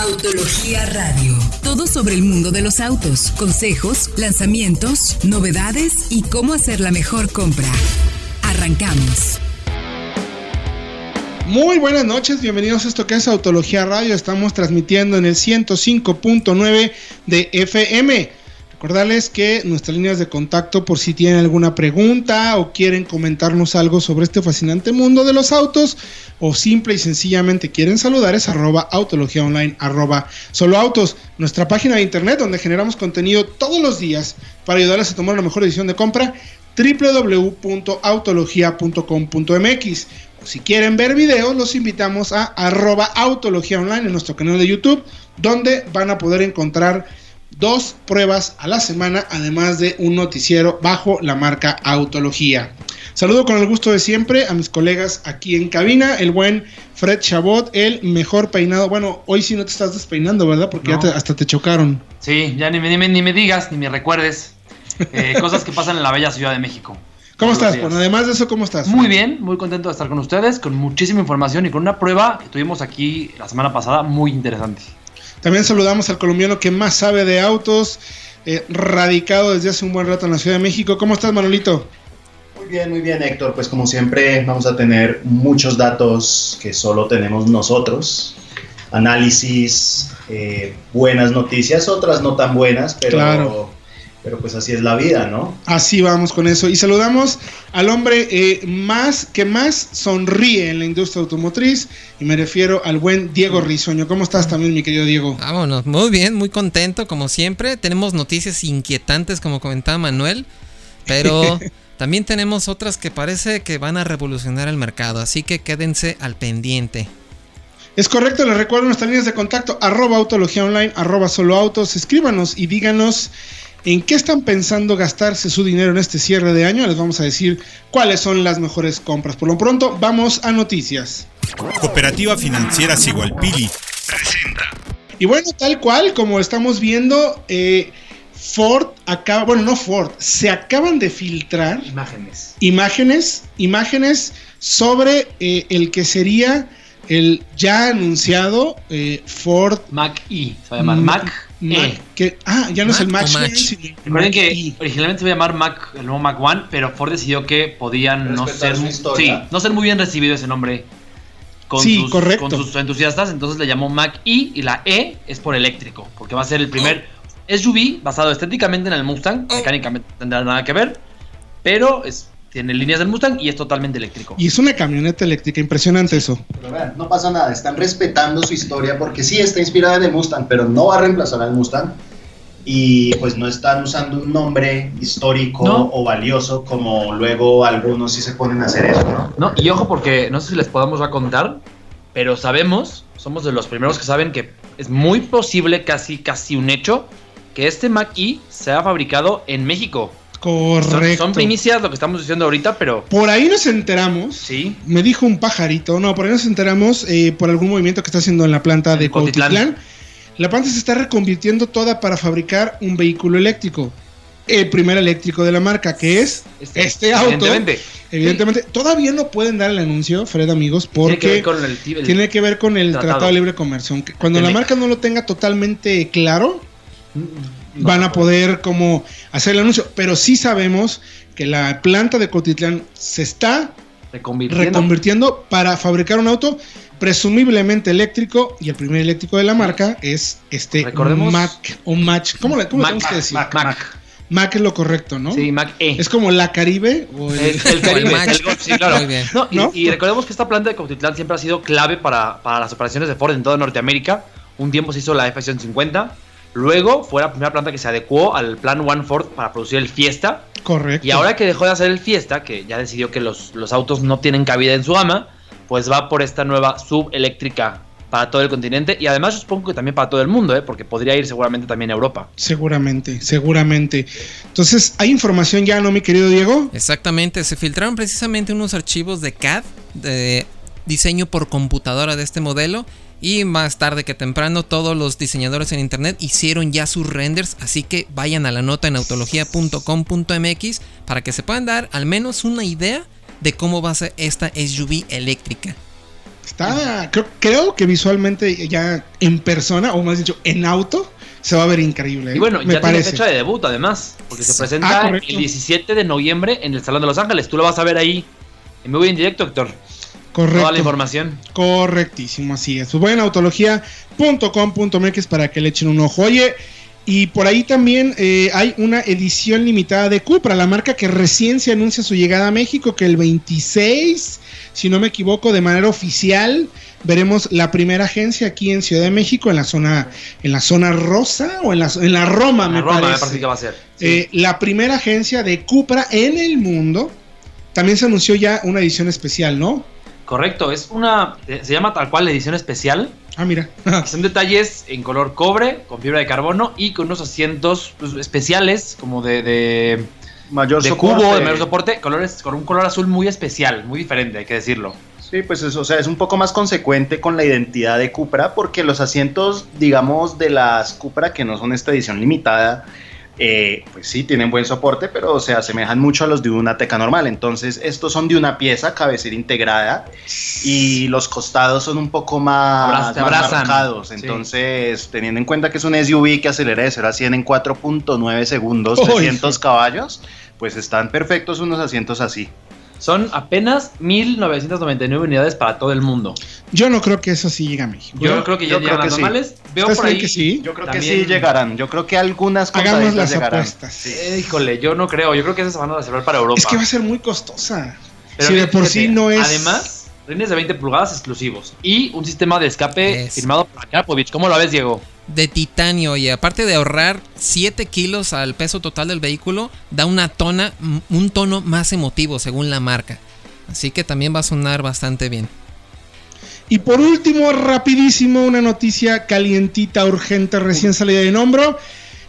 Autología Radio. Todo sobre el mundo de los autos, consejos, lanzamientos, novedades y cómo hacer la mejor compra. Arrancamos. Muy buenas noches, bienvenidos a esto que es Autología Radio. Estamos transmitiendo en el 105.9 de FM. Recordarles que nuestras líneas de contacto por si tienen alguna pregunta o quieren comentarnos algo sobre este fascinante mundo de los autos o simple y sencillamente quieren saludar es arroba autología online arroba solo autos, nuestra página de internet donde generamos contenido todos los días para ayudarles a tomar la mejor decisión de compra www.autologia.com.mx o si quieren ver videos los invitamos a arroba autología online en nuestro canal de YouTube donde van a poder encontrar dos pruebas a la semana, además de un noticiero bajo la marca Autología. Saludo con el gusto de siempre a mis colegas aquí en cabina, el buen Fred Chabot, el mejor peinado. Bueno, hoy sí no te estás despeinando, ¿verdad? Porque ya hasta te chocaron. Sí, ya ni, me, ni me digas, ni me recuerdes. Eh, cosas que pasan en la bella Ciudad de México. ¿Cómo estás? Bueno, además de eso, ¿cómo estás? Muy bien, muy contento de estar con ustedes, con muchísima información y con una prueba que tuvimos aquí la semana pasada muy interesante. También saludamos al colombiano que más sabe de autos, eh, radicado desde hace un buen rato en la Ciudad de México. ¿Cómo estás, Manolito? Muy bien, muy bien, Héctor. Pues como siempre vamos a tener muchos datos que solo tenemos nosotros. Análisis, eh, buenas noticias, otras no tan buenas, pero claro pero pues así es la vida, ¿no? Así vamos con eso. Y saludamos al hombre eh, más que más sonríe en la industria automotriz. Y me refiero al buen Diego Risueño. ¿Cómo estás también, mi querido Diego? Vámonos, muy bien, muy contento, como siempre. Tenemos noticias inquietantes, como comentaba Manuel. Pero también tenemos otras que parece que van a revolucionar el mercado. Así que quédense al pendiente. Es correcto, les recuerdo nuestras líneas de contacto, arroba autología online, arroba solo autos. Escríbanos y díganos en qué están pensando gastarse su dinero en este cierre de año. Les vamos a decir cuáles son las mejores compras. Por lo pronto, vamos a noticias. Cooperativa Financiera Sigualpili presenta. Y bueno, tal cual, como estamos viendo, eh, Ford acaba, bueno, no Ford, se acaban de filtrar imágenes. Imágenes, imágenes sobre eh, el que sería el ya anunciado eh, Ford Mac E, se va a llamar Mac que, ah, ya no es el Mac, Recuerden que originalmente se iba a llamar Mac, el nuevo Mac One, pero Ford decidió que podían no ser, sí, no ser muy bien recibido ese nombre con, sus, con sus entusiastas, entonces le llamó Mac E y la E es por eléctrico, porque va a ser el primer SUV basado estéticamente en el Mustang, oh. mecánicamente tendrá nada que ver, pero es tiene líneas del Mustang y es totalmente eléctrico. Y es una camioneta eléctrica, impresionante eso. Pero vean, no pasa nada, están respetando su historia porque sí está inspirada en el Mustang, pero no va a reemplazar al Mustang. Y pues no están usando un nombre histórico o valioso como luego algunos sí se ponen a hacer eso, ¿no? No, y ojo porque no sé si les podamos a contar, pero sabemos, somos de los primeros que saben que es muy posible, casi casi un hecho, que este Mac E sea fabricado en México. Correcto. Son, primicias lo que estamos diciendo ahorita, pero. Por ahí nos enteramos. Sí. Me dijo un pajarito. No, por ahí nos enteramos eh, por algún movimiento que está haciendo en la planta de Cuautitlán. La planta se está reconvirtiendo toda para fabricar un vehículo eléctrico. El primer eléctrico de la marca, que es este, este auto. Evidentemente. Evidentemente. Todavía no pueden dar el anuncio, Fred, amigos, porque tiene que ver con el, Tratado. de Libre Comercio. Cuando la marca no lo tenga totalmente claro, van a poder como hacer el anuncio. Pero sí sabemos que la planta de Cotitlán se está reconvirtiendo. para fabricar un auto presumiblemente eléctrico y el primer eléctrico de la marca es este Mac o Match. ¿Cómo le tenemos que decir? Mac, Mac. es lo correcto, ¿no? Sí, Mac E. Es como la Caribe o el, Caribe. sí, claro. y, recordemos que esta planta de Cotitlán siempre ha sido clave para, para las operaciones de Ford en toda Norteamérica. Un tiempo se hizo la F-150 Luego fue la primera planta que se adecuó al plan One Ford para producir el Fiesta. Correcto. Y ahora que dejó de hacer el Fiesta, que ya decidió que los, los autos no tienen cabida en su gama, pues va por esta nueva subeléctrica para todo el continente y además yo supongo que también para todo el mundo, ¿eh? porque podría ir seguramente también a Europa. Seguramente, seguramente. Entonces, ¿hay información ya, no, mi querido Diego? Exactamente, se filtraron precisamente unos archivos de CAD, de diseño por computadora de este modelo, y más tarde que temprano todos los diseñadores en internet hicieron ya sus renders, así que vayan a la nota en autología.com.mx para que se puedan dar al menos una idea de cómo va a ser esta SUV eléctrica. Está, creo, que visualmente ya en persona, o más dicho, en auto, se va a ver increíble. Y bueno, ya tiene fecha de debut además, porque se presenta ah, el 17 de noviembre en el Salón de Los Ángeles. Tú lo vas a ver ahí en vivo en directo, Héctor. Correcto. Toda la información. Correctísimo, así es. Pues voy en autología.com.mx para que le echen un ojo. Oye, y por ahí también eh, hay una edición limitada de Cupra, la marca que recién se anuncia su llegada a México, que el 26, si no me equivoco, de manera oficial, veremos la primera agencia aquí en Ciudad de México, en la zona, en la zona rosa o en la, en la Roma, me, Roma parece. me que va a ser. Eh, la primera agencia de Cupra en el mundo. También se anunció ya una edición especial, ¿no? Correcto, es una. Eh, se llama tal cual la edición especial. Ah, mira. son detalles en color cobre, con fibra de carbono y con unos asientos pues, especiales, como de, de mayor de cubo, de mayor soporte, colores, con un color azul muy especial, muy diferente, hay que decirlo. Sí, pues eso, o sea, es un poco más consecuente con la identidad de Cupra, porque los asientos, digamos, de las Cupra, que no son esta edición limitada, eh, pues sí, tienen buen soporte, pero se asemejan mucho a los de una teca normal. Entonces, estos son de una pieza, cabecera integrada, y los costados son un poco más, marcados. Entonces, teniendo en cuenta que es un SUV que acelera de 0 a 100 en 4.9 segundos, 300 caballos, pues están perfectos unos asientos así. Son apenas 1999 unidades para todo el mundo. Yo no creo que eso sí llegue a México. Yo, creo que ya llegan las normales. Veo por ahí. Que sí? Yo creo que sí llegarán. Yo creo que algunas cosas Hagamos las llegarán. apuestas. híjole, yo no creo. Yo creo que esas se van a reservar para Europa. Es que va a ser muy costosa. si de por sí no es. Además, rines de 20 pulgadas exclusivos. Y un sistema de escape firmado por Karpovich. ¿Cómo lo ves, Diego? de titanio y aparte de ahorrar 7 kilos al peso total del vehículo, da una tona, un tono más emotivo según la marca. Así que también va a sonar bastante bien. Y por último, rapidísimo, una noticia calientita, urgente, recién salida de hombro.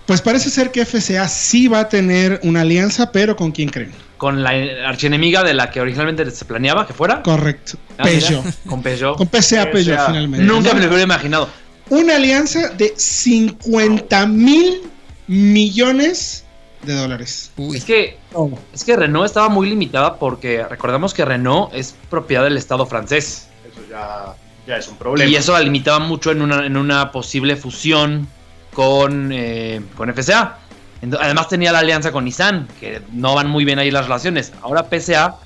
Pues parece ser que FCA sí va a tener una alianza, pero ¿con quién creen? Con la archienemiga de la que originalmente se planeaba que fuera. Correcto. Ah, Peugeot. con Peugeot. Con PCA Peugeot, finalmente. Nunca me lo hubiera imaginado una alianza de 50 mil millones de dólares. Es que, es que Renault estaba muy limitada porque recordemos que Renault es propiedad del Estado francés. Ya, es un problema. Y eso la limitaba mucho en una, en una posible fusión con, eh, con FCA. Además tenía la alianza con Nissan, que no van muy bien ahí las relaciones. Ahora PSA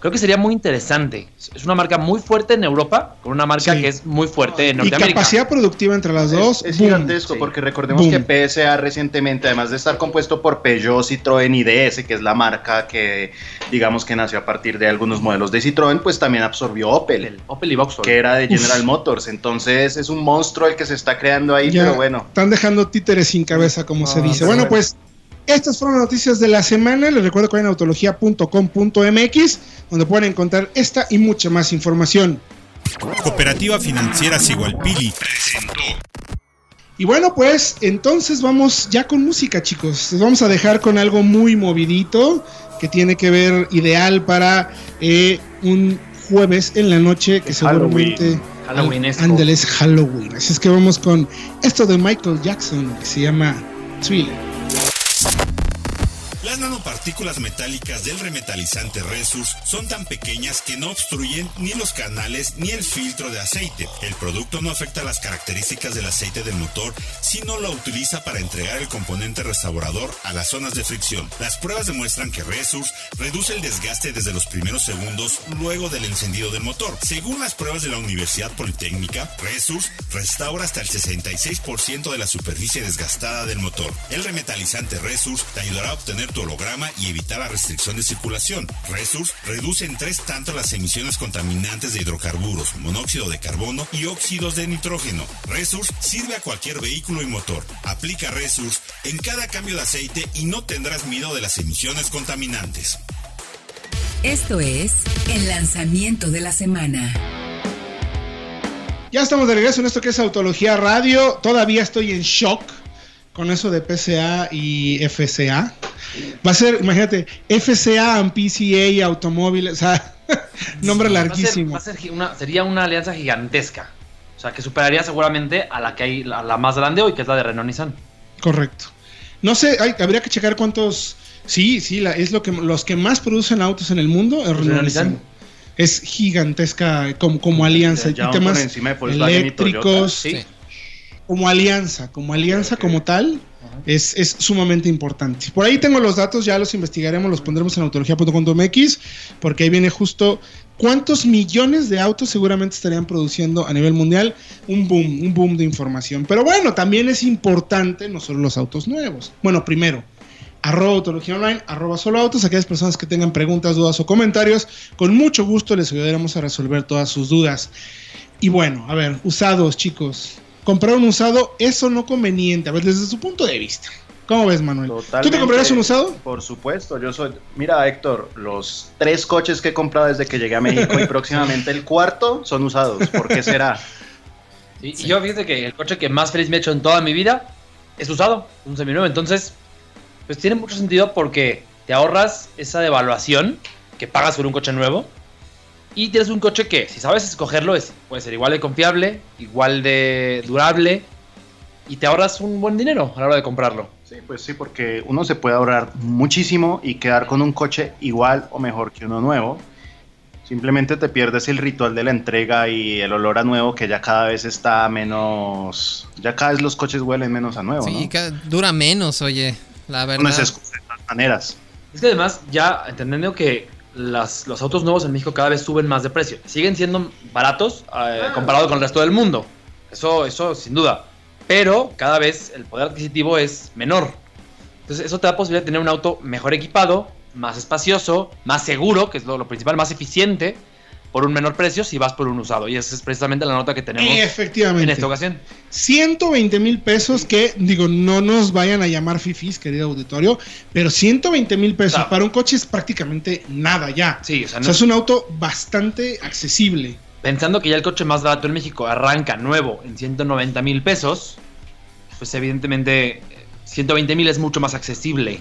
Creo que sería muy interesante. Es una marca muy fuerte en Europa, con una marca que es muy fuerte en Norteamérica. Y capacidad productiva entre las dos. Es, gigantesco, porque recordemos que PSA recientemente, además de estar compuesto por Peugeot, Citroën y DS, que es la marca que, digamos, que nació a partir de algunos modelos de Citroën, pues también absorbió Opel. Opel y Vauxhall. Que era de General Motors. Entonces es un monstruo el que se está creando ahí, pero bueno. Están dejando títeres sin cabeza, como se dice. Bueno, pues estas fueron las noticias de la semana. Les recuerdo que en autología.com.mx, donde pueden encontrar esta y mucha más información. Cooperativa Financiera Sigualpili presentó. Y bueno, pues entonces vamos ya con música, chicos. Les vamos a dejar con algo muy movidito que tiene que ver ideal para eh, un jueves en la noche que seguramente Halloween. Halloween Halloween. Así es que vamos con esto de Michael Jackson que se llama Thriller. Las nanopartículas metálicas del remetalizante Resus son tan pequeñas que no obstruyen ni los canales ni el filtro de aceite. El producto no afecta las características del aceite del motor, sino lo utiliza para entregar el componente restaurador a las zonas de fricción. Las pruebas demuestran que Resus reduce el desgaste desde los primeros segundos luego del encendido del motor. Según las pruebas de la Universidad Politécnica, Resus restaura hasta el 66% de la superficie desgastada del motor. El remetalizante Resus te ayudará a obtener tu holograma y evitar la restricción de circulación. Resource reduce en tres tanto las emisiones contaminantes de hidrocarburos, monóxido de carbono y óxidos de nitrógeno. Resource sirve a cualquier vehículo y motor. Aplica Resource en cada cambio de aceite y no tendrás miedo de las emisiones contaminantes. Esto es el lanzamiento de la semana. Ya estamos de regreso en esto que es Autología Radio. Todavía estoy en shock con eso de PCA y FCA. Va a ser, imagínate, FCA and PCA automóviles, o sea, nombre larguísimo. sería una alianza gigantesca. O sea, que superaría seguramente a la que hay, la, más grande hoy, que es la de Renault Nissan. Correcto. No sé, habría que checar cuántos. Sí, sí, es lo que los que más producen autos en el mundo es Renault Nissan. es gigantesca como, como alianza. y temas eléctricos, como alianza, como alianza como tal, es, es, sumamente importante. Por ahí tengo los datos, ya los investigaremos, los pondremos en autología.com.mx, porque ahí viene justo cuántos millones de autos seguramente estarían produciendo a nivel mundial. Un boom, un boom de información. Pero bueno, también es importante no solo los autos nuevos. Bueno, primero, arroba autología online, arroba solo autos, aquellas personas que tengan preguntas, dudas o comentarios, con mucho gusto les ayudaremos a resolver todas sus dudas. Y bueno, a ver, usados chicos, comprar un usado es o no conveniente, a ver, desde su punto de vista. ¿Cómo ves, Manuel? ¿Tú te comprarías un usado? Por supuesto, yo soy. Mira, Héctor, los tres coches que he comprado desde que llegué a México y próximamente el cuarto son usados. ¿Por qué será? Y yo fíjate que el coche que más feliz me he hecho en toda mi vida es usado, un seminuevo. Entonces, pues tiene mucho sentido porque te ahorras esa devaluación que pagas por un coche nuevo y tienes un coche que, si sabes escogerlo, es, puede ser igual de confiable, igual de durable y te ahorras un buen dinero a la hora de comprarlo. Sí, pues sí, porque uno se puede ahorrar muchísimo y quedar con un coche igual o mejor que uno nuevo. Simplemente te pierdes el ritual de la entrega y el olor a nuevo que ya cada vez está menos... Ya cada vez los coches huelen menos a nuevo. Sí, dura menos, oye. La verdad. No es de todas maneras. Es que además, ya entendiendo que las, los autos nuevos en México cada vez suben más de precio. Siguen siendo baratos eh, comparado con el resto del mundo. Eso, eso sin duda. Pero cada vez el poder adquisitivo es menor. Entonces eso te da posibilidad de tener un auto mejor equipado, más espacioso, más seguro, que es lo principal, más eficiente por un menor precio si vas por un usado. Y esa es precisamente la nota que tenemos Efectivamente. en esta ocasión. 120 mil pesos que, digo, no nos vayan a llamar fifis, querido auditorio, pero 120 mil pesos para un coche es prácticamente nada ya. Sí, o sea, es un auto bastante accesible. Pensando que ya el coche más barato en México arranca nuevo en 190 mil pesos, pues evidentemente 120 mil es mucho más accesible.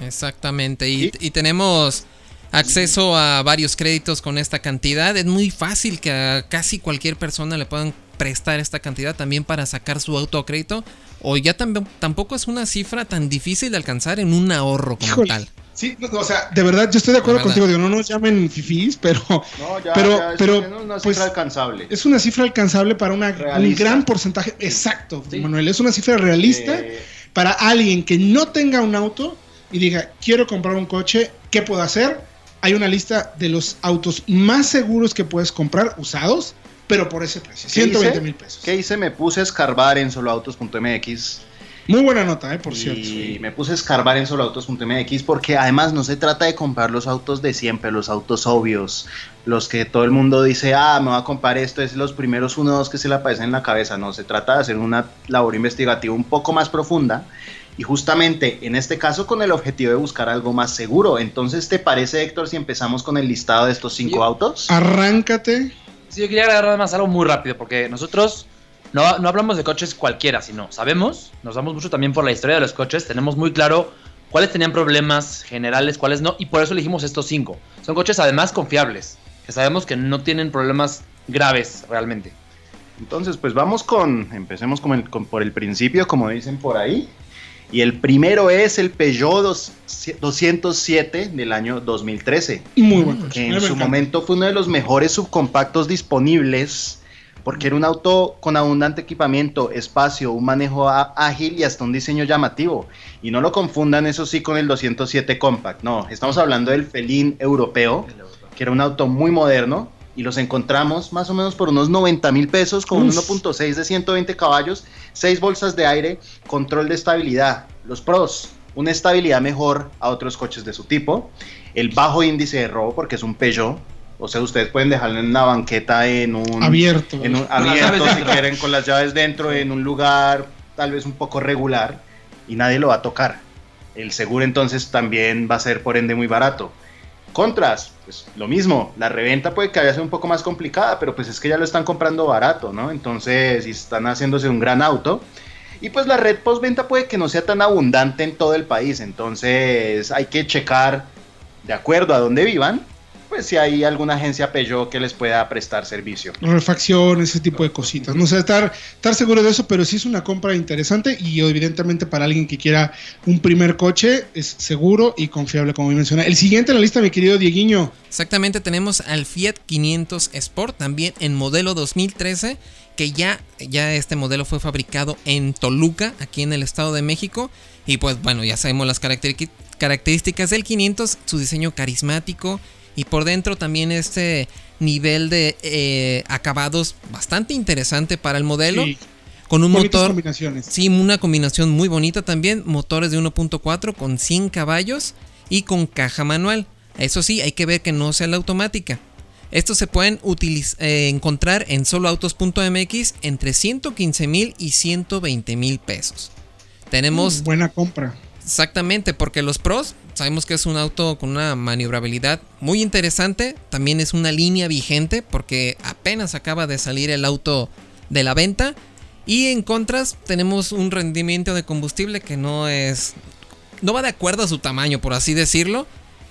Exactamente, y tenemos acceso a varios créditos con esta cantidad. Es muy fácil que a casi cualquier persona le puedan prestar esta cantidad también para sacar su autocrédito. O ya también, tampoco es una cifra tan difícil de alcanzar en un ahorro como tal. Sí, o sea, de verdad, yo estoy de acuerdo contigo. Digo, no nos llamen fifís, pero. No, ya, pero, pero es una cifra pues, alcanzable. Es una cifra alcanzable para una, un gran porcentaje. Exacto, Manuel. Es una cifra realista eh. para alguien que no tenga un auto y diga, quiero comprar un coche, ¿qué puedo hacer? Hay una lista de los autos más seguros que puedes comprar usados, pero por ese precio, 120 mil pesos. ¿Qué hice? Me puse a escarbar en soloautos.mx. Muy buena nota, eh, por cierto. Y me puse a escarbar en soloautos.mx porque además no se trata de comprar los autos de siempre, los autos obvios, los que todo el mundo dice, ah, me voy a comprar esto, es los primeros uno o dos que se le aparecen en la cabeza. No, se trata de hacer una labor investigativa un poco más profunda y justamente en este caso con el objetivo de buscar algo más seguro. Entonces, ¿te parece, Héctor, si empezamos con el listado de estos cinco autos? Arráncate. Sí, yo quería agregar además algo muy rápido, porque nosotros no, no hablamos de coches cualquiera, sino sabemos, nos damos mucho también por la historia de los coches, tenemos muy claro cuáles tenían problemas generales, cuáles no, y por eso elegimos estos cinco. Son coches además confiables, que sabemos que no tienen problemas graves realmente. Entonces, pues vamos con, empecemos con el, por el principio, como dicen por ahí. Y el primero es el Peugeot 207 del año 2013. Muy bueno. Que en su momento fue uno de los mejores subcompactos disponibles porque era un auto con abundante equipamiento, espacio, un manejo ágil y hasta un diseño llamativo. Y no lo confundan eso sí con el 207 Compact, no, estamos hablando del Felín europeo, que era un auto muy moderno, y los encontramos más o menos por unos 90 mil pesos con un 1.6 de 120 caballos, 6 bolsas de aire, control de estabilidad. Los pros, una estabilidad mejor a otros coches de su tipo, el bajo índice de robo porque es un Peugeot, o sea, ustedes pueden dejarlo en una banqueta en un abierto, en un, abierto si quieren con las llaves dentro en un lugar tal vez un poco regular y nadie lo va a tocar. El seguro entonces también va a ser por ende muy barato. Contras, pues lo mismo, la reventa puede que haya sido un poco más complicada, pero pues es que ya lo están comprando barato, ¿no? Entonces, si están haciéndose un gran auto, y pues la red postventa puede que no sea tan abundante en todo el país, entonces hay que checar de acuerdo a dónde vivan pues si hay alguna agencia Peugeot que les pueda prestar servicio. Refacción, ese tipo de cositas. No sé, estar, estar seguro de eso, pero sí es una compra interesante y evidentemente para alguien que quiera un primer coche es seguro y confiable, como mencioné. El siguiente en la lista, mi querido Dieguiño. Exactamente, tenemos al Fiat 500 Sport, también en modelo 2013 que ya, ya este modelo fue fabricado en Toluca, aquí en el Estado de México. Y pues bueno, ya sabemos las características del 500, su diseño carismático, y por dentro también este nivel de eh, acabados bastante interesante para el modelo. Con un motor. Combinaciones. Sí, una combinación muy bonita también. Motores de 1.4 con 100 caballos y con caja manual. Eso sí, hay que ver que no sea la automática. Estos se pueden eh, encontrar en soloautos.mx entre 115 mil y 120 mil pesos. Tenemos. Mm, buena compra. Exactamente, porque los pros sabemos que es un auto con una maniobrabilidad muy interesante. También es una línea vigente porque apenas acaba de salir el auto de la venta. Y en contras tenemos un rendimiento de combustible que no es... No va de acuerdo a su tamaño, por así decirlo.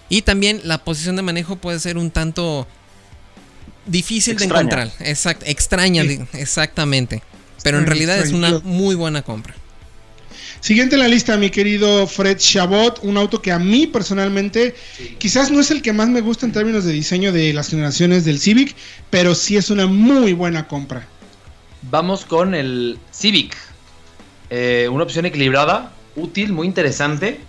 Y también la posición de manejo puede ser un tanto difícil de encontrar. Exact, extraña, exactamente. Pero en realidad es una muy buena compra. Siguiente en la lista, mi querido Fred Chabot, un auto que a mí personalmente quizás no es el que más me gusta en términos de diseño de las generaciones del Civic, pero sí es una muy buena compra. Vamos con el Civic. Eh, una opción equilibrada, útil, muy interesante.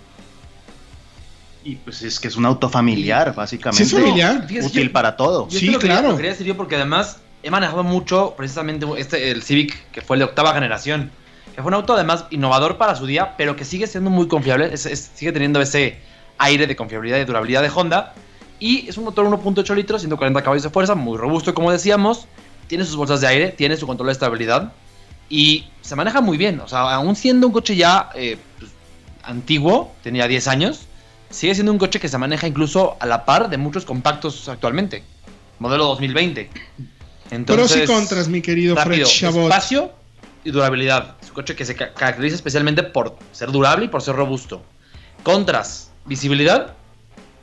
Y pues es que es un auto familiar, básicamente. Sí, es familiar. útil para todo. sí, claro. Quería, quería porque además he manejado mucho precisamente este, el Civic, que fue el de octava generación que fue un auto además innovador para su día, pero que sigue siendo muy confiable, sigue teniendo ese aire de confiabilidad y durabilidad de Honda. Y es un motor 1.8 litros, 140 caballos de fuerza, muy robusto como decíamos, tiene sus bolsas de aire, tiene su control de estabilidad y se maneja muy bien. O sea, aún siendo un coche ya eh, pues, antiguo, tenía 10 años, sigue siendo un coche que se maneja incluso a la par de muchos compactos actualmente. Modelo 2020. Entonces, Pros y contras, mi querido Fred Chabot. Espacio y durabilidad. Un coche que se caracteriza especialmente por ser durable y por ser robusto. Contras, visibilidad.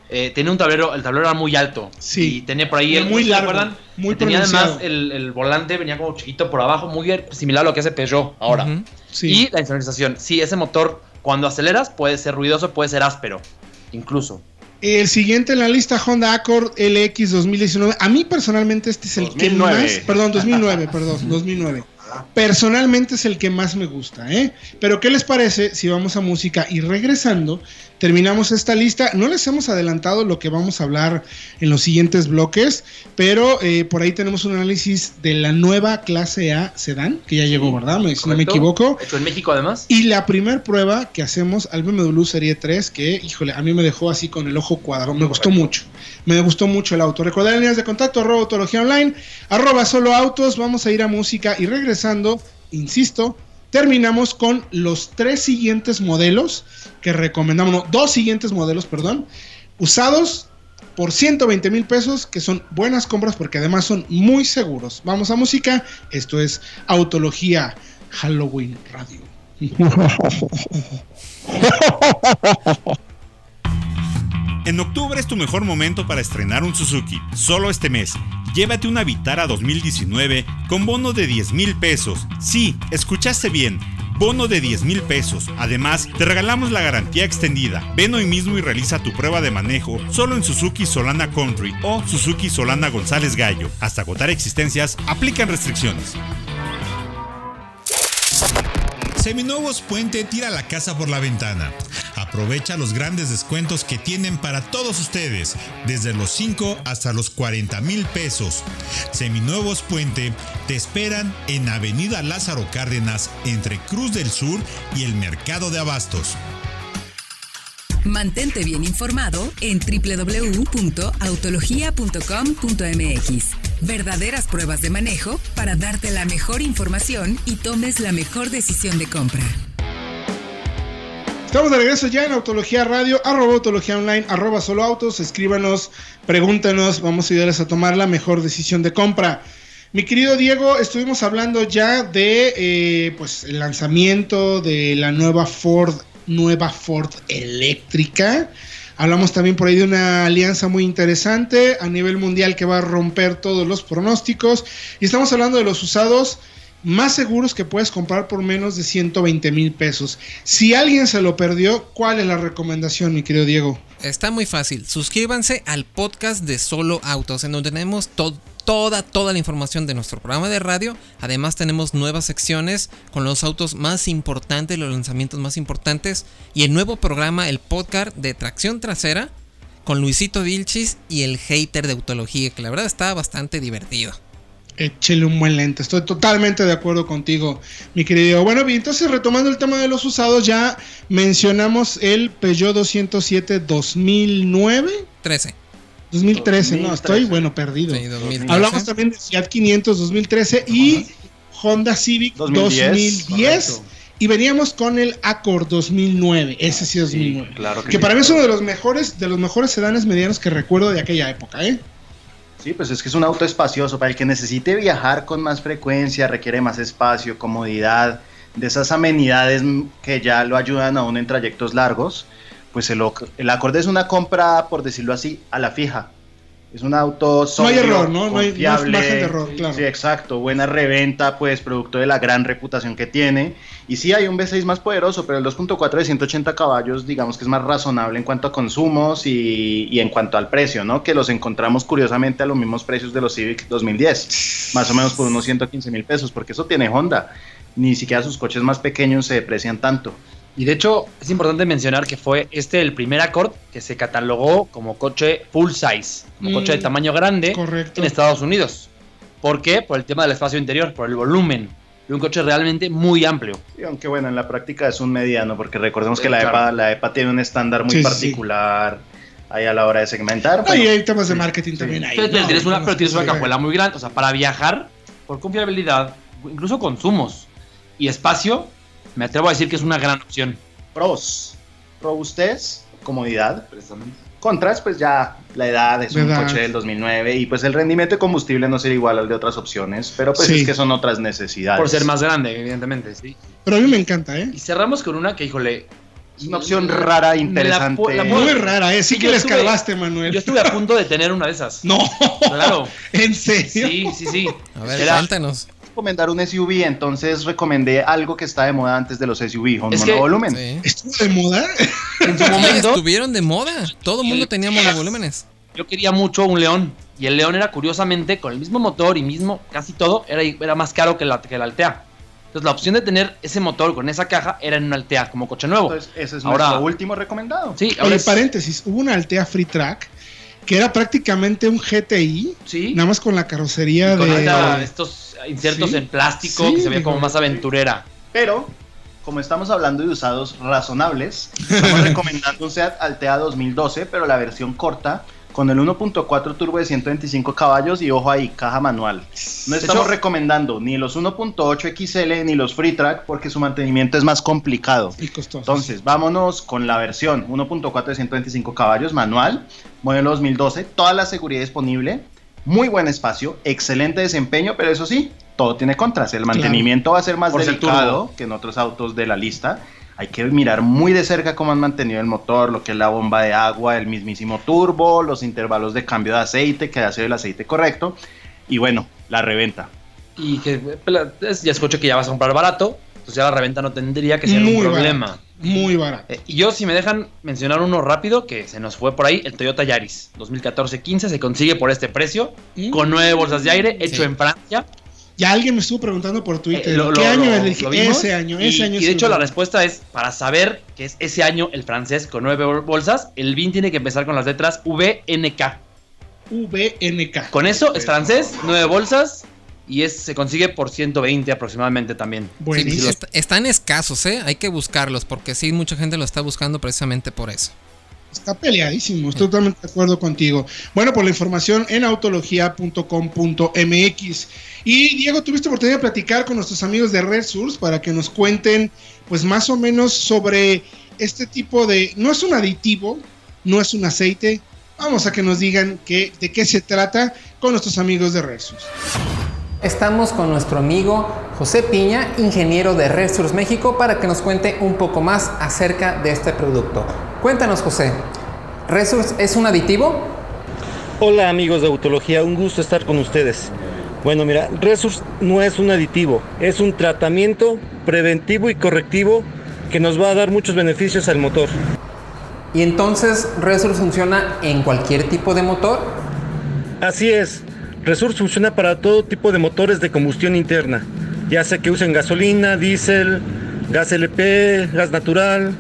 Eh, tiene un tablero, el tablero era muy alto. Sí. Y tenía por ahí, el, muy largo, muy Tenía además el, volante, venía como chiquito por abajo, muy similar a lo que hace Peugeot ahora. Y la insonorización. Sí, ese motor, cuando aceleras, puede ser ruidoso, puede ser áspero, incluso. El siguiente en la lista Honda Accord LX 2019. A mí personalmente este es el que más, perdón, 2009, perdón, 2009. Personalmente es el que más me gusta, ¿eh? Pero ¿qué les parece si vamos a música y regresando terminamos esta lista? No les hemos adelantado lo que vamos a hablar en los siguientes bloques, pero eh, por ahí tenemos un análisis de la nueva clase A sedán, que ya llegó, ¿verdad? Si no me equivoco. Hecho en México además. Y la primera prueba que hacemos al BMW Serie 3, que, híjole, a mí me dejó así con el ojo cuadrado, me gustó mucho. Me gustó mucho el auto. Recordar líneas de contacto, arroba autología online, arroba solo autos, vamos a ir a música y regresando, insisto, terminamos con los tres siguientes modelos que recomendamos, no, dos siguientes modelos, perdón, usados por 120 mil pesos, que son buenas compras porque además son muy seguros. Vamos a música, esto es Autología Halloween Radio. En octubre es tu mejor momento para estrenar un Suzuki. Solo este mes. Llévate una Vitara 2019 con bono de 10 mil pesos. Sí, escuchaste bien. Bono de 10 mil pesos. Además, te regalamos la garantía extendida. Ven hoy mismo y realiza tu prueba de manejo solo en Suzuki Solana Country o Suzuki Solana González Gallo. Hasta agotar existencias, aplican restricciones. Seminuevos Puente tira la casa por la ventana. Aprovecha los grandes descuentos que tienen para todos ustedes, desde los 5 hasta los 40 mil pesos. Seminuevos Puente te esperan en Avenida Lázaro Cárdenas, entre Cruz del Sur y el Mercado de Abastos. Mantente bien informado en www.autologia.com.mx. Verdaderas pruebas de manejo para darte la mejor información y tomes la mejor decisión de compra. Estamos de regreso ya en Autología Radio, arroba Autología Online, arroba Solo Autos. Escríbanos, pregúntanos, vamos a ayudarles a tomar la mejor decisión de compra. Mi querido Diego, estuvimos hablando ya de eh, pues, el lanzamiento de la nueva Ford, nueva Ford eléctrica Hablamos también por ahí de una alianza muy interesante a nivel mundial que va a romper todos los pronósticos. Y estamos hablando de los usados más seguros que puedes comprar por menos de 120 mil pesos. Si alguien se lo perdió, ¿cuál es la recomendación, mi querido Diego? Está muy fácil. Suscríbanse al podcast de Solo Autos, en donde tenemos toda, toda la información de nuestro programa de radio. Además, tenemos nuevas secciones con los autos más importantes, los lanzamientos más importantes. Y el nuevo programa, el podcast de tracción trasera, con Luisito Vilchis y el hater de autología, que la verdad está bastante divertido échele un buen lente. Estoy totalmente de acuerdo contigo, mi querido. Bueno, bien, entonces retomando el tema de los usados, ya mencionamos el Peugeot 207 2009. 13. 2013, no, estoy bueno perdido. Hablamos también de Fiat 500 2013 y Honda Civic 2010. y veníamos con el Accord 2009, ese sí 2009. claro que, que para mí es uno de los mejores de los mejores sedanes medianos que recuerdo de aquella época, ¿eh? Sí, pues es que es un auto espacioso. Para el que necesite viajar con más frecuencia, requiere más espacio, comodidad, de esas amenidades que ya lo ayudan a uno en trayectos largos, pues el, el acorde es una compra, por decirlo así, a la fija. Es un auto sobrio, No hay error, ¿no? No hay, margen de error, claro. Sí, exacto. Buena reventa, pues, producto de la gran reputación que tiene. Y sí hay un V6 más poderoso, pero el 2.4 de 180 caballos, digamos que es más razonable en cuanto a consumos y, y, en cuanto al precio, ¿no? Que los encontramos curiosamente a los mismos precios de los Civic 2010. Más o menos por unos 115 mil pesos, porque eso tiene Honda. Ni siquiera sus coches más pequeños se deprecian tanto. Y de hecho, es importante mencionar que fue este el primer Accord que se catalogó como coche full size, como coche de mm, tamaño grande en Estados Unidos. ¿Por qué? Por el tema del espacio interior, por el volumen. De un coche realmente muy amplio. Y aunque bueno, en la práctica es un mediano, porque recordemos que la, EPA, la EPA tiene un estándar muy particular. Ahí a la hora de segmentar. y hay temas de marketing también ahí. Pero, tienes una, pero tienes una cajuela muy grande. O sea, para viajar, por confiabilidad, incluso consumos y espacio, me atrevo a decir que es una gran opción. Pros. Robustez, comodidad. Precisamente. Contras, pues ya la edad es un coche del 2009 y pues el rendimiento de combustible no sería igual al de otras opciones, pero pues es que son otras necesidades. Por ser más grande, evidentemente, sí. Pero a mí me encanta, ¿eh? Y cerramos con una que, híjole, es una opción rara, interesante. Muy rara, ¿eh? Sí que le escarbaste, Manuel. Yo estuve a punto de tener una de esas. No. Claro. ¿En serio? Sí, sí, sí. A ver, cuéntanos recomendar un SUV, entonces recomendé algo que está de moda antes de los SUV, un monovolumen. ¿Estuvo de moda? En su momento estuvieron de moda. Todo el mundo tenía monovolúmenes. Yo quería mucho un León. Y el León era curiosamente con el mismo motor y mismo casi todo, era, era más caro que la, que la Altea. Entonces la opción de tener ese motor con esa caja era en una Altea como coche nuevo. Entonces ese es ahora, nuestro último recomendado. Sí, ahora paréntesis, hubo una Altea Free Track que era prácticamente un GTI, ¿Sí? nada más con la carrocería de estos insertos en plástico que se ve como más aventurera. Pero como estamos hablando de usados razonables, estamos recomendando un Seat Altea 2012, pero la versión corta con el 1.4 turbo de 125 caballos y ojo ahí, caja manual. No estamos recomendando ni los 1.8 XL ni los Free Track porque su mantenimiento es más complicado. Y costoso. Entonces, vámonos con la versión 1.4 de 125 caballos manual, modelo 2012, toda la seguridad disponible, muy buen espacio, excelente desempeño, pero eso sí, todo tiene contras. El mantenimiento va a ser más delicado que en otros autos de la lista hay que mirar muy de cerca cómo han mantenido el motor, lo que es la bomba de agua, el mismísimo turbo, los intervalos de cambio de aceite, que hace el aceite correcto, y bueno, la reventa. Y que pues, ya escucho que ya vas a comprar barato, entonces ya la reventa no tendría que ser un problema. muy barato. Eh, y yo, si me dejan mencionar uno rápido, que se nos fue por ahí, el Toyota Yaris 2014-15 se consigue por este precio, con nueve bolsas de aire, hecho en Francia. Ya alguien me estuvo preguntando por Twitter, eh, ¿qué año ese año, ese año. Y de hecho la respuesta es, para saber que es ese año el francés con nueve bolsas, el BIN tiene que empezar con las letras VNK. VNK. Con eso es francés, nueve bolsas, y es, se consigue por 120 aproximadamente también. Sí, están escasos, ¿eh? Hay que buscarlos porque sí, mucha gente lo está buscando precisamente por eso. Está peleadísimo, estoy totalmente de acuerdo contigo. Bueno, por la información en autología.com.mx. Y Diego, tuviste oportunidad de platicar con nuestros amigos de Red Source para que nos cuenten, pues más o menos sobre este tipo de. No es un aditivo, no es un aceite. Vamos a que nos digan que, de qué se trata con nuestros amigos de Red Source. Estamos con nuestro amigo José Piña, ingeniero de Red Source México, para que nos cuente un poco más acerca de este producto. Cuéntanos, José. ¿Resource es un aditivo? Hola amigos de Autología, un gusto estar con ustedes. Bueno, mira, Resource no es un aditivo, es un tratamiento preventivo y correctivo que nos va a dar muchos beneficios al motor. ¿Y entonces Resource funciona en cualquier tipo de motor? Así es, Resource funciona para todo tipo de motores de combustión interna, ya sea que usen gasolina, diésel, gas LP, gas natural,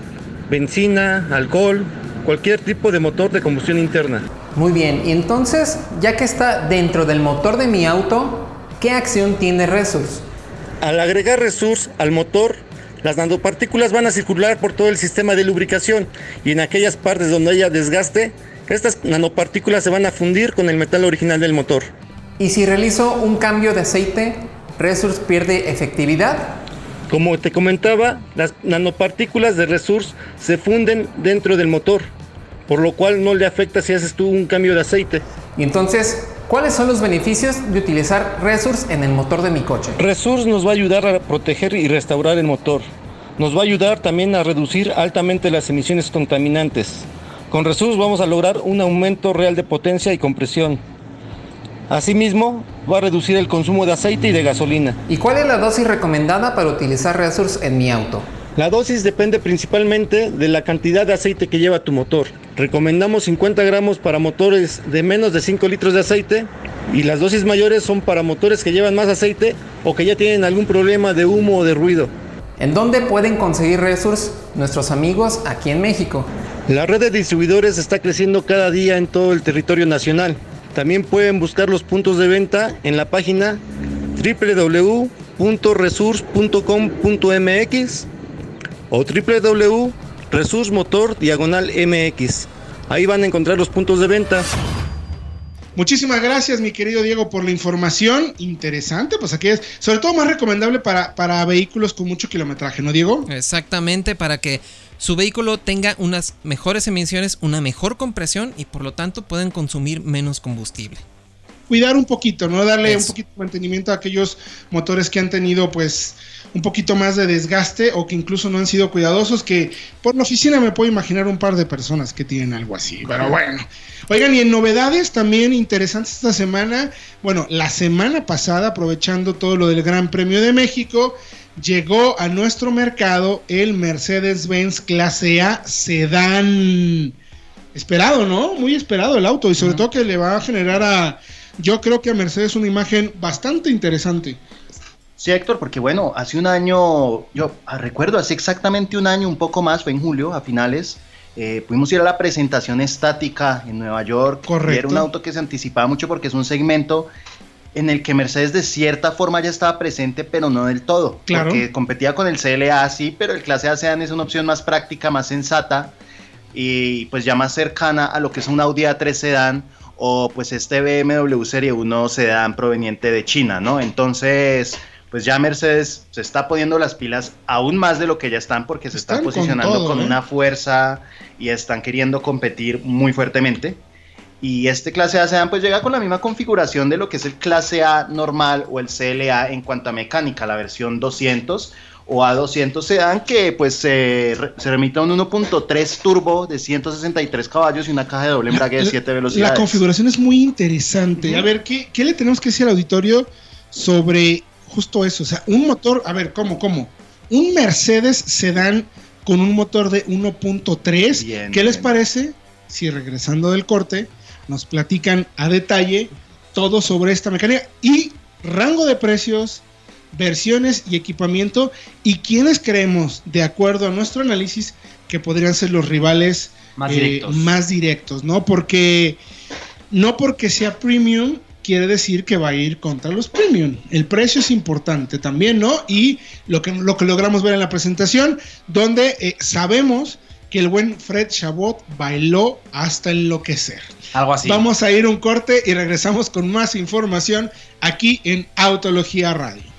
benzina, alcohol, cualquier tipo de motor de combustión interna. Muy bien, y entonces, ya que está dentro del motor de mi auto, ¿qué acción tiene Resource? Al agregar Resource al motor, las nanopartículas van a circular por todo el sistema de lubricación y en aquellas partes donde haya desgaste, estas nanopartículas se van a fundir con el metal original del motor. ¿Y si realizo un cambio de aceite, Resource pierde efectividad? Como te comentaba, las nanopartículas de Resource se funden dentro del motor, por lo cual no le afecta si haces tú un cambio de aceite. Y entonces, ¿cuáles son los beneficios de utilizar Resource en el motor de mi coche? Resource nos va a ayudar a proteger y restaurar el motor. Nos va a ayudar también a reducir altamente las emisiones contaminantes. Con Resource vamos a lograr un aumento real de potencia y compresión. Asimismo, va a reducir el consumo de aceite y de gasolina. ¿Y cuál es la dosis recomendada para utilizar Resource en mi auto? La dosis depende principalmente de la cantidad de aceite que lleva tu motor. Recomendamos 50 gramos para motores de menos de 5 litros de aceite y las dosis mayores son para motores que llevan más aceite o que ya tienen algún problema de humo o de ruido. ¿En dónde pueden conseguir Resource nuestros amigos aquí en México? La red de distribuidores está creciendo cada día en todo el territorio nacional. También pueden buscar los puntos de venta en la página www.resource.com.mx o www.resourcemotor diagonal MX. Ahí van a encontrar los puntos de venta. Muchísimas gracias, mi querido Diego, por la información. Interesante, pues aquí es, sobre todo más recomendable para, para vehículos con mucho kilometraje, ¿no, Diego? Exactamente, para que su vehículo tenga unas mejores emisiones, una mejor compresión y por lo tanto pueden consumir menos combustible. Cuidar un poquito, ¿no? Darle un poquito de mantenimiento a aquellos motores que han tenido pues un poquito más de desgaste o que incluso no han sido cuidadosos, que por la oficina me puedo imaginar un par de personas que tienen algo así, pero bueno. Oigan, y en novedades también interesantes esta semana, bueno, la semana pasada, aprovechando todo lo del Gran Premio de México, llegó a nuestro mercado el Mercedes-Benz Clase A Sedán. Esperado, ¿no? Muy esperado el auto y sobre todo que le va a generar a, yo creo que a Mercedes una imagen bastante interesante. Sí, Héctor, porque bueno, hace un año, yo ah, recuerdo, hace exactamente un año, un poco más, fue en julio, a finales, eh, pudimos ir a la presentación estática en Nueva York. Correcto. era un auto que se anticipaba mucho porque es un segmento en el que Mercedes de cierta forma ya estaba presente, pero no del todo. Claro. Porque competía con el CLA, sí, pero el clase A Sedan es una opción más práctica, más sensata y pues ya más cercana a lo que es un Audi A3 Sedan o pues este BMW Serie 1 Sedan proveniente de China, ¿no? Entonces, pues ya Mercedes se está poniendo las pilas aún más de lo que ya están porque se están posicionando con, ¿eh? una fuerza y están queriendo competir muy fuertemente. Y este clase A sedan pues llega con la misma configuración de lo que es el clase A normal o el CLA en cuanto a mecánica, la versión 200 o A200 sedan que pues se remite a un 1.3 turbo de 163 caballos y una caja de doble embrague de 7 velocidades. La configuración es muy interesante. A ver, ¿qué, ¿qué, le tenemos que decir al auditorio sobre justo eso? O sea, un motor, a ver, ¿cómo, cómo? Un Mercedes sedán con un motor de 1.3, ¿qué les parece? Si regresando del corte nos platican a detalle todo sobre esta mecánica y rango de precios, versiones y equipamiento y quienes creemos, de acuerdo a nuestro análisis, que podrían ser los rivales más, eh, directos. más directos, ¿no? Porque no porque sea premium quiere decir que va a ir contra los premium. El precio es importante también, ¿no? Y lo que, lo que logramos ver en la presentación, donde eh, sabemos que el buen Fred Chabot bailó hasta enloquecer. Vamos a ir un corte y regresamos con más información aquí en Autología Radio.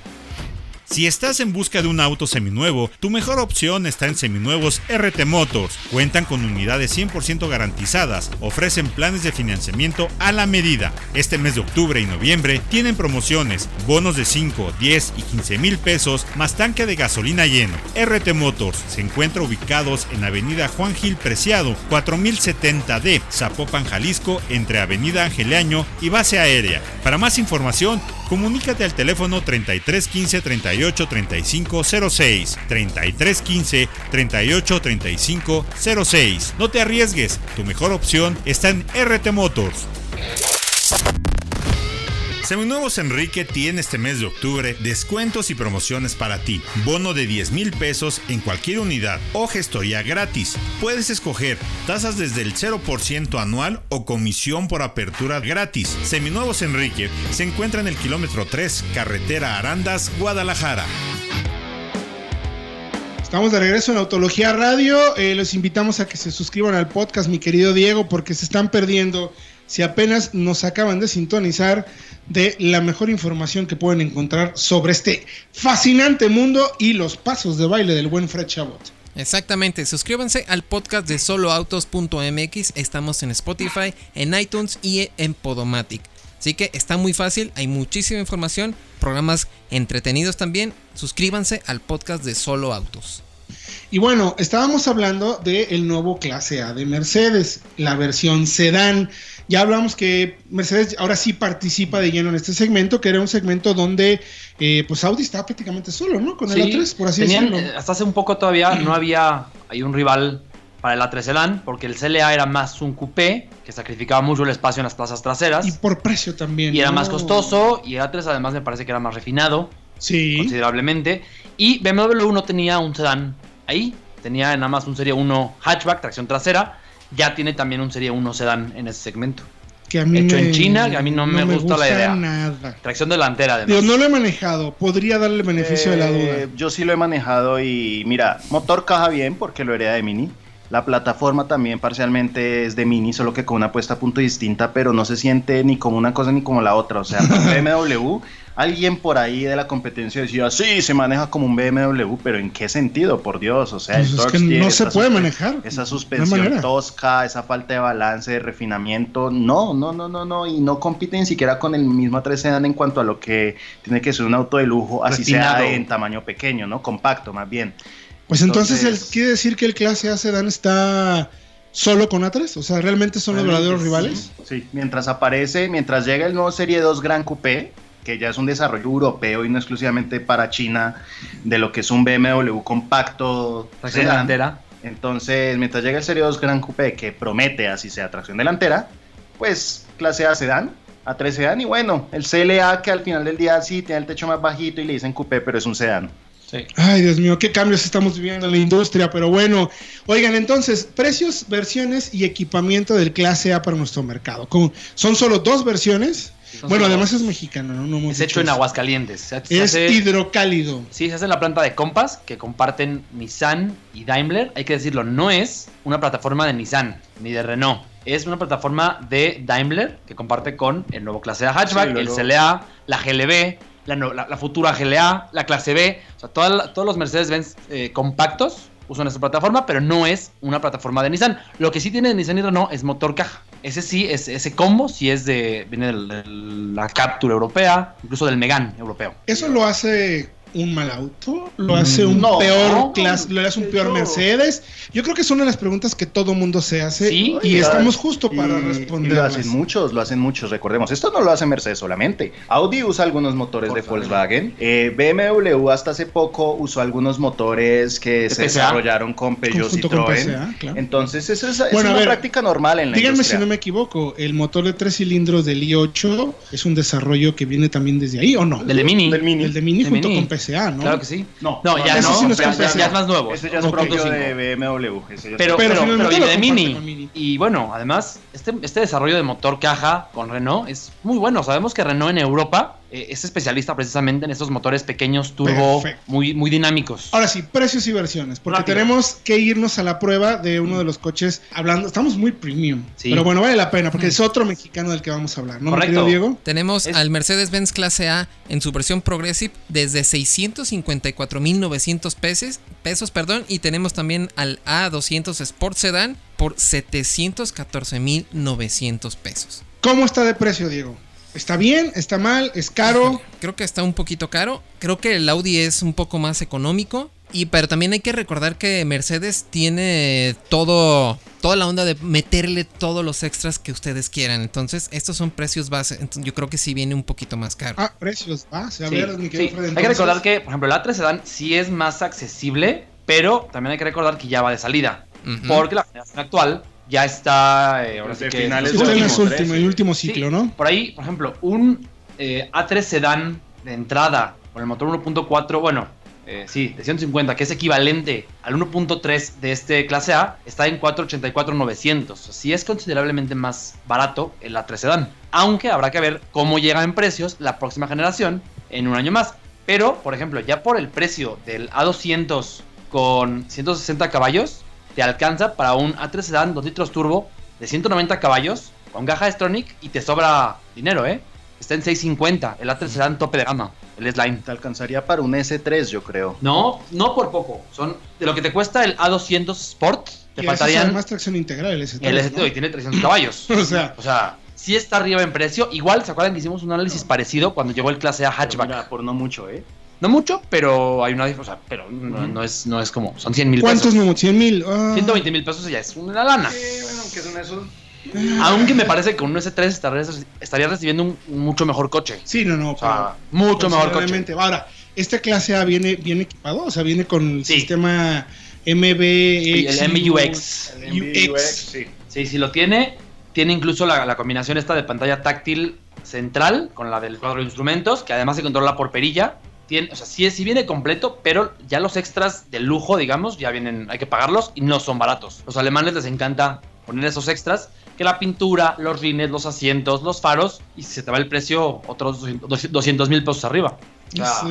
Si estás en busca de un auto seminuevo, tu mejor opción está en Seminuevos RT Motors. Cuentan con unidades 100% garantizadas, ofrecen planes de financiamiento a la medida. Este mes de octubre y noviembre tienen promociones, bonos de 5, 10 y 15 mil pesos más tanque de gasolina lleno. RT Motors se encuentra ubicados en Avenida Juan Gil Preciado, 4070D, Zapopan, Jalisco, entre Avenida Angeleaño y Base Aérea. Para más información, comunícate al teléfono 3315 38 35 06 3315 38 35 06. No te arriesgues, tu mejor opción está en RT Motors. Seminuevos Enrique tiene este mes de octubre descuentos y promociones para ti. Bono de 10 mil pesos en cualquier unidad o gestoría gratis. Puedes escoger tasas desde el 0% anual o comisión por apertura gratis. Seminuevos Enrique se encuentra en el kilómetro 3, carretera Arandas, Guadalajara. Estamos de regreso en Autología Radio. Eh, los invitamos a que se suscriban al podcast, mi querido Diego, porque se están perdiendo. Si apenas nos acaban de sintonizar, de la mejor información que pueden encontrar sobre este fascinante mundo y los pasos de baile del buen Fred Chabot. Exactamente, suscríbanse al podcast de soloautos.mx, estamos en Spotify, en iTunes y en Podomatic. Así que está muy fácil, hay muchísima información, programas entretenidos también. Suscríbanse al podcast de Solo Autos. Y bueno, estábamos hablando del nuevo clase A de Mercedes, la versión sedán. Ya hablamos que Mercedes ahora sí participa de lleno en este segmento, que era un segmento donde eh, pues Audi estaba prácticamente solo, ¿no? Con el A3, por así decirlo. Eh, hasta hace un poco todavía no había hay un rival para el A3 Sedan, porque el CLA era más un coupé que sacrificaba mucho el espacio en las plazas traseras. Y por precio también. Y era más costoso, y el A3 además me parece que era más refinado. Sí. Considerablemente. Y BMW no tenía un sedán ahí, tenía nada más un Serie 1 hatchback, tracción trasera ya tiene también un Serie 1 sedán en ese segmento. Que a mí Hecho en China, que a mí no, me, gusta, la idea. Nada. Tracción delantera, además. no lo he manejado, podría darle beneficio de la duda. Eh, yo sí lo he manejado y mira, motor caja bien porque lo hereda de Mini. La plataforma también parcialmente es de Mini, solo que con una puesta a punto distinta, pero no se siente ni como una cosa ni como la otra. O sea, BMW alguien por ahí de la competencia decía, sí, se maneja como un BMW, pero ¿en qué sentido? Por Dios, o sea, pues es que no se puede manejar. Esa suspensión tosca, esa falta de balance, de refinamiento, no, no, no, no, no, y no compite ni siquiera con el mismo 3 Sedan en cuanto a lo que tiene que ser un auto de lujo, así sea en tamaño pequeño, ¿no? Compacto, más bien. Pues entonces, entonces quiere decir que el clase A Sedan está solo con A3, o sea, realmente son los verdaderos rivales. Sí, mientras aparece, mientras llega el nuevo Serie 2 Gran Coupé, que ya es un desarrollo europeo y no exclusivamente para China, de lo que es un BMW compacto delantera. Entonces, mientras llega el Serie 2 Gran Coupé, que promete así sea tracción delantera, pues clase A sedán, A3 sedán, y bueno, el CLA que al final del día sí tiene el techo más bajito y le dicen coupé, pero es un sedán. Ay, Dios mío, qué cambios estamos viviendo en la industria, pero bueno, oigan, entonces, precios, versiones y equipamiento del clase A para nuestro mercado. ¿Son solo dos versiones? Bueno, además es mexicano, ¿no? es hecho en Aguascalientes. es hidrocálido. Sí, se hace en la planta de Compass, que comparten Nissan y Daimler. Hay que decirlo, no es una plataforma de Nissan ni de Renault. Es una plataforma de Daimler que comparte con el nuevo clase A hatchback, el CLA, la GLB, la, futura GLA, la clase B. O sea, todos los Mercedes-Benz eh, compactos usan esta plataforma, pero no es una plataforma de Nissan. Lo que sí tiene Nissan y Renault es motor caja. Ese sí, es, ese combo sí es de. viene de la Capture europea, incluso del Megan europeo. Eso lo hace un mal auto, lo hace un peor clase, lo hace un peor Mercedes. Yo creo que es una de las preguntas que todo mundo se hace y, estamos justo para responder. lo hacen muchos, lo hacen muchos, recordemos. Esto no lo hace Mercedes solamente. Audi usa algunos motores de Volkswagen. Eh, BMW hasta hace poco usó algunos motores que se desarrollaron con Peugeot y Citroën. Entonces, eso es, una práctica normal en la Díganme si no me equivoco, el motor de tres cilindros del i8 es un desarrollo que viene también desde ahí, ¿o no? Del de Mini. Del Mini. El de Mini junto con ¿no? Claro que sí. No, no ya no, ya, es más nuevo. Ese ya es un producto de BMW. pero, pero, pero, de Mini. Y bueno, además, este, este desarrollo de motor caja con Renault es muy bueno. Sabemos que Renault en Europa eh, es especialista precisamente en estos motores pequeños turbo muy, muy dinámicos. Ahora sí, precios y versiones, porque tenemos que irnos a la prueba de uno de los coches hablando. Estamos muy premium, pero bueno, vale la pena porque es otro mexicano del que vamos a hablar, ¿no, Correcto. Diego? Tenemos al Mercedes-Benz Clase A en su versión Progressive desde 654.900 pesos, pesos, perdón, y tenemos también al A200 Sport Sedan por 714.900 pesos. ¿Cómo está de precio, Diego? ¿Está bien? ¿Está mal? ¿Es caro? Creo que está un poquito caro. Creo que el Audi es un poco más económico. Y pero también hay que recordar que Mercedes tiene todo toda la onda de meterle todos los extras que ustedes quieran. Entonces, estos son precios base. Entonces, yo creo que sí viene un poquito más caro. Ah, precios base. A ver, mi Hay que recordar que, por ejemplo, el A3 Sedan sí es más accesible, pero también hay que recordar que ya va de salida. Porque la generación actual ya está. Eh, ahora sí que finales último, el último ciclo, ¿no? Por ahí, por ejemplo, un eh, A3 Sedan de entrada con el motor 1.4, bueno, eh, sí, de 150, que es equivalente al 1.3 de este clase A, está en 484,900. Sí es considerablemente más barato el A3 Sedan. Aunque habrá que ver cómo llega en precios la próxima generación en un año más. Pero, por ejemplo, ya por el precio del A200 con 160 caballos, te alcanza para un A3 Sedan 2 litros turbo de 190 caballos con caja Stronic y te sobra dinero, ¿eh? Está en 650, el A3 Sedan tope de gama, el S-Line. Te alcanzaría para un S3, yo creo. No, no por poco. Son de lo que te cuesta el A200 Sport, te faltarían más tracción integral el S3. El S3 y tiene 300 caballos. o sea, o sea, sí está arriba en precio. Igual, ¿se acuerdan que hicimos un análisis parecido cuando llegó el clase A hatchback? por no mucho, ¿eh? No mucho, pero hay una o sea, pero no, es, no es como, son 100 mil pesos. ¿Cuántos no? 100 mil. 120 ah. mil pesos ya es una lana. Sí, bueno, que son esos. Aunque me parece que un S3 estaría, recibiendo un, mucho mejor coche. Sí, no, no. O sea, mucho mejor coche. Ahora, esta clase A viene bien equipado, o sea, viene con el sistema MBX. el MUX. El MBUX, sí. Sí, sí lo tiene. Tiene incluso la, la, combinación esta de pantalla táctil central con la del cuadro de instrumentos, que además se controla por perilla o sea, sí, viene completo, pero ya los extras de lujo, digamos, ya vienen, hay que pagarlos y no son baratos. Los alemanes les encanta poner esos extras, que la pintura, los rines, los asientos, los faros, y se te va el precio otros 200 mil pesos arriba.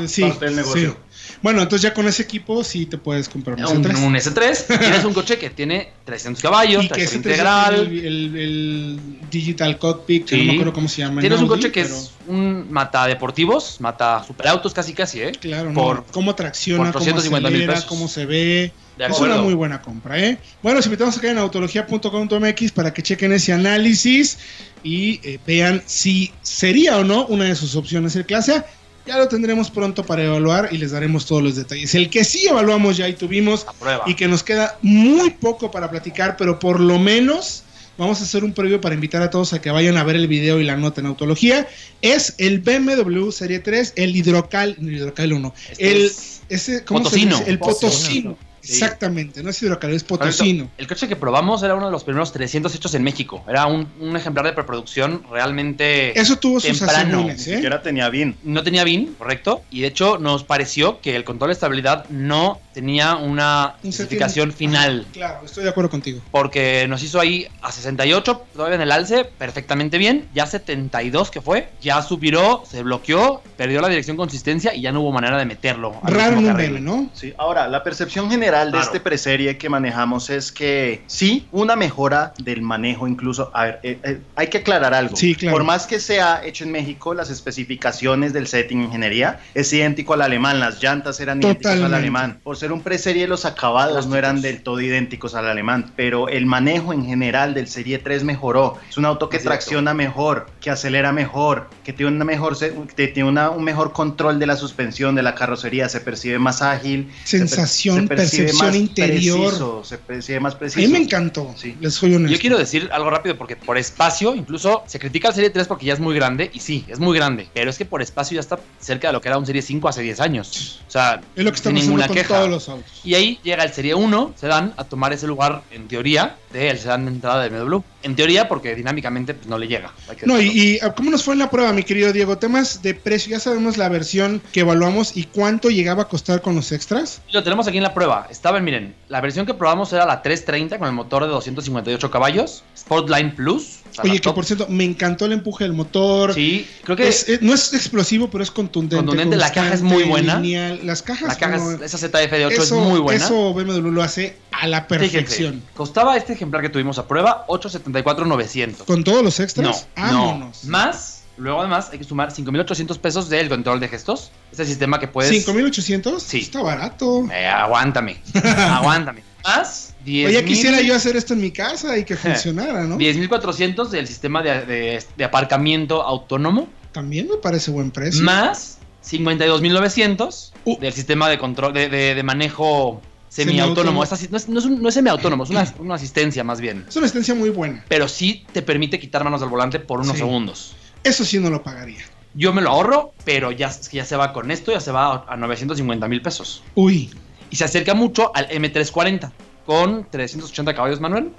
Sí, parte del negocio. Bueno, entonces ya con ese equipo sí te puedes comprar un, S3. Un S3. tienes un coche que tiene 300 caballos, y integral. El, Digital Cockpit, que no me acuerdo cómo se llama. Tienes un coche que es un mata deportivos, mata superautos casi casi, ¿eh? Claro, por, cómo tracciona, cómo acelera, cómo se ve. Es una muy buena compra, ¿eh? Bueno, os invitamos a caer en autología.com.mx para que chequen ese análisis y eh, vean si sería o no una de sus opciones el clase A. Ya lo tendremos pronto para evaluar y les daremos todos los detalles. El que sí evaluamos ya y tuvimos y que nos queda muy poco para platicar, pero por lo menos vamos a hacer un previo para invitar a todos a que vayan a ver el video y la nota en autología. Es el BMW Serie 3, el hidrocal, el hidrocal 1, este el, ese, ¿cómo Se dice? el potosino Exactamente, no es hidrocarburos, es potosino. El coche que probamos era uno de los primeros 300 hechos en México. Era un, ejemplar de preproducción realmente. Eso tuvo sus temprano. ¿eh? era tenía BIN. No tenía BIN, correcto. Y de hecho, nos pareció que el control de estabilidad no tenía una certificación final. Claro, estoy de acuerdo contigo. Porque nos hizo ahí a 68, todavía en el alce, perfectamente bien. Ya 72 que fue, ya subió, se bloqueó, perdió la dirección consistencia y ya no hubo manera de meterlo. Raro un ¿no? Sí, ahora, la percepción general de este preserie que manejamos es que sí, una mejora del manejo incluso. A ver, eh, eh, hay que aclarar algo. Por más que sea hecho en México, las especificaciones del setting ingeniería es idéntico al alemán. Las llantas eran idénticas al alemán. Por ser un preserie, los acabados no eran del todo idénticos al alemán, pero el manejo en general del Serie 3 mejoró. Es un auto que tracciona mejor, que acelera mejor, que tiene, una mejor, que tiene una, un mejor control de la suspensión, de la carrocería, se percibe más ágil. Sensación, se, más interior. se percibe más preciso. A mí me encantó, sí. les soy honesto. Yo quiero decir algo rápido porque por espacio, incluso se critica el Serie 3 porque ya es muy grande, y sí, es muy grande, pero es que por espacio ya está cerca de lo que era un Serie 5 hace 10 años. O sea, es lo que estamos ninguna con queja. todos los autos. Y ahí llega el Serie 1, se dan a tomar ese lugar, en teoría, del sedán de entrada de BMW. En teoría, porque dinámicamente pues, no le llega. No, y, ah, ¿cómo nos fue en la prueba, mi querido Diego? Temas de precio, ya sabemos la versión que evaluamos y cuánto llegaba a costar con los extras. Lo tenemos aquí en la prueba. Estaba, miren, la versión que probamos era la 330 con el motor de 258 caballos, Sportline Plus Oye, que por cierto, me encantó el empuje del motor. Sí, creo que es, no es explosivo, pero es contundente. Contundente, la caja es muy buena. Las cajas, la caja esa ZF de 8 es muy buena. Eso BMW lo hace a la perfección. costaba este ejemplar que tuvimos a prueba 874,900. ¿Con todos los extras? No, no. Más Luego además hay que sumar 5.800 pesos del control de gestos. Este sistema que puedes... ¿5.800? Sí. Está barato. Eh, aguántame. aguántame. Más 10 Oye, quisiera yo hacer esto en mi casa y que funcionara, ¿no? 10.400 del sistema de, aparcamiento autónomo. También me parece buen precio. Más 52.900 uh. del sistema de control de, manejo semiautónomo. no, es, no, es no es semiautónomo, es una, asistencia más bien. Es una asistencia muy buena. Pero sí te permite quitar manos del volante por unos segundos. Eso sí no lo pagaría. Yo me lo ahorro, pero ya, ya se va con esto, ya se va a 950 mil pesos. Uy. Y se acerca mucho al M340 con 380 caballos, Manuel.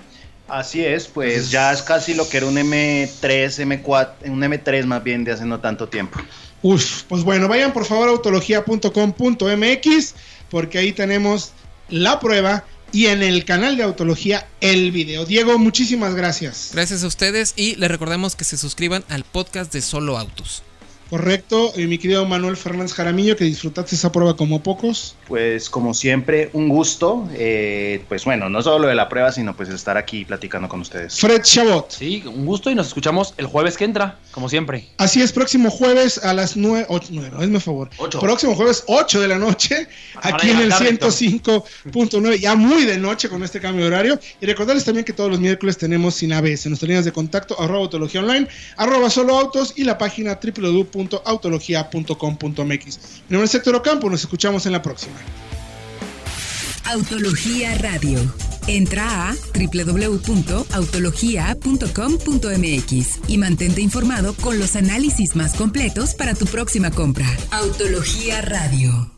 Así es, pues ya es casi lo que era un M3, M4, un M3 más bien de hace no tanto tiempo. Uf, pues bueno, vayan por favor a autología.com.mx porque ahí tenemos la prueba y en el canal de Autología el video. Diego, muchísimas gracias. Gracias a ustedes y les recordemos que se suscriban al podcast de Solo Autos. Correcto, y mi querido Manuel Fernández Jaramillo, que disfrutaste esa prueba como pocos. Pues como siempre, un gusto. Eh, pues bueno, no solo de la prueba, sino pues estar aquí platicando con ustedes. Fred Chabot. Sí, un gusto y nos escuchamos el jueves que entra, como siempre. Así es, próximo jueves a las 9, 8, 9, hazme favor. Próximo jueves 8 de la noche, aquí en el 105.9, ya muy de noche con este cambio de horario. Y recordarles también que todos los miércoles tenemos sin ABS, nuestras líneas de contacto, arroba autología online, arroba solo autos y la página www autología.com.mx. Mi nombre es Héctor Ocampo, nos escuchamos en la próxima. Autología Radio. Entra a www.autologia.com.mx y mantente informado con los análisis más completos para tu próxima compra. Autología Radio.